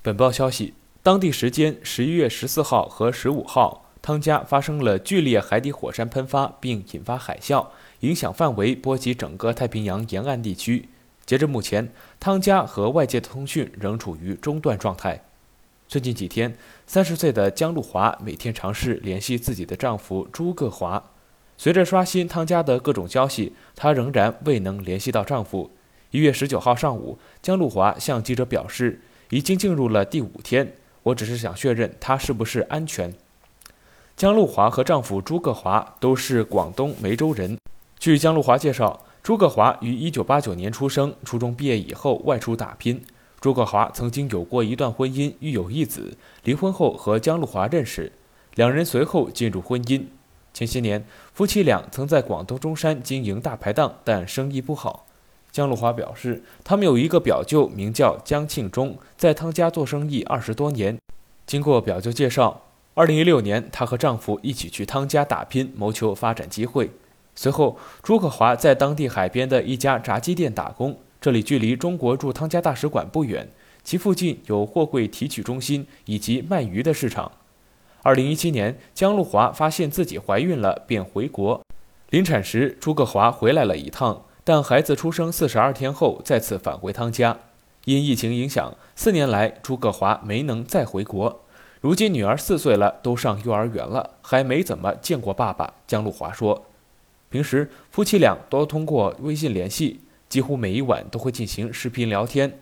本报消息，当地时间十一月十四号和十五号，汤加发生了剧烈海底火山喷发，并引发海啸，影响范围波及整个太平洋沿岸地区。截至目前，汤加和外界的通讯仍处于中断状态。最近几天，三十岁的江路华每天尝试联系自己的丈夫朱各华。随着刷新汤加的各种消息，她仍然未能联系到丈夫。一月十九号上午，江路华向记者表示。已经进入了第五天，我只是想确认他是不是安全。江路华和丈夫朱克华都是广东梅州人。据江路华介绍，朱克华于1989年出生，初中毕业以后外出打拼。朱克华曾经有过一段婚姻，育有一子，离婚后和江路华认识，两人随后进入婚姻。前些年，夫妻俩曾在广东中山经营大排档，但生意不好。江路华表示，他们有一个表舅，名叫江庆忠，在汤家做生意二十多年。经过表舅介绍，二零一六年，她和丈夫一起去汤家打拼，谋求发展机会。随后，朱克华在当地海边的一家炸鸡店打工，这里距离中国驻汤加大使馆不远，其附近有货柜提取中心以及卖鱼的市场。二零一七年，江路华发现自己怀孕了，便回国。临产时，朱克华回来了一趟。但孩子出生四十二天后再次返回汤家，因疫情影响，四年来朱个华没能再回国。如今女儿四岁了，都上幼儿园了，还没怎么见过爸爸。江路华说，平时夫妻俩都通过微信联系，几乎每一晚都会进行视频聊天。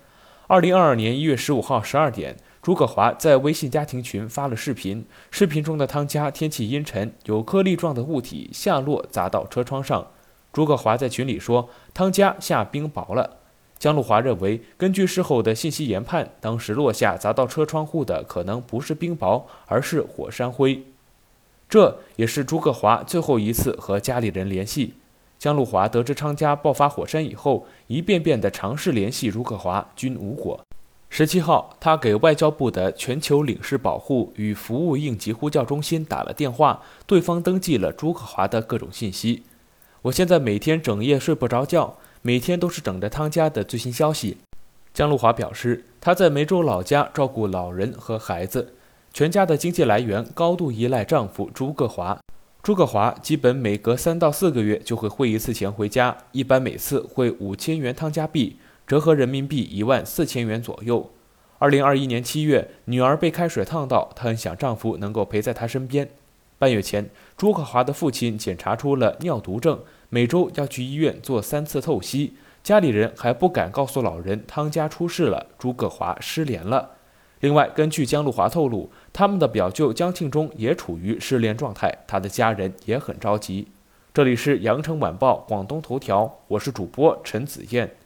二零二二年一月十五号十二点，朱可华在微信家庭群发了视频，视频中的汤家天气阴沉，有颗粒状的物体下落砸到车窗上。朱克华在群里说：“汤家下冰雹了。”江路华认为，根据事后的信息研判，当时落下砸到车窗户的可能不是冰雹，而是火山灰。这也是朱克华最后一次和家里人联系。江路华得知汤家爆发火山以后，一遍遍地尝试联系朱克华，均无果。十七号，他给外交部的全球领事保护与服务应急呼叫中心打了电话，对方登记了朱克华的各种信息。我现在每天整夜睡不着觉，每天都是等着汤家的最新消息。江路华表示，他在梅州老家照顾老人和孩子，全家的经济来源高度依赖丈夫朱克华。朱克华基本每隔三到四个月就会汇一次钱回家，一般每次汇五千元汤加币，折合人民币一万四千元左右。二零二一年七月，女儿被开水烫到，她很想丈夫能够陪在她身边。半月前，朱克华的父亲检查出了尿毒症。每周要去医院做三次透析，家里人还不敢告诉老人汤家出事了，朱葛华失联了。另外，根据江路华透露，他们的表舅江庆忠也处于失联状态，他的家人也很着急。这里是羊城晚报广东头条，我是主播陈子燕。